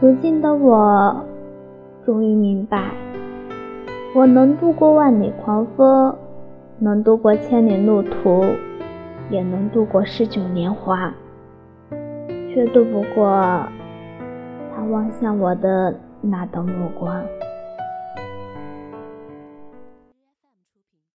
如今的我终于明白我能度过万里狂风能度过千里路途也能度过十九年华却渡不过他望向我的那道目光。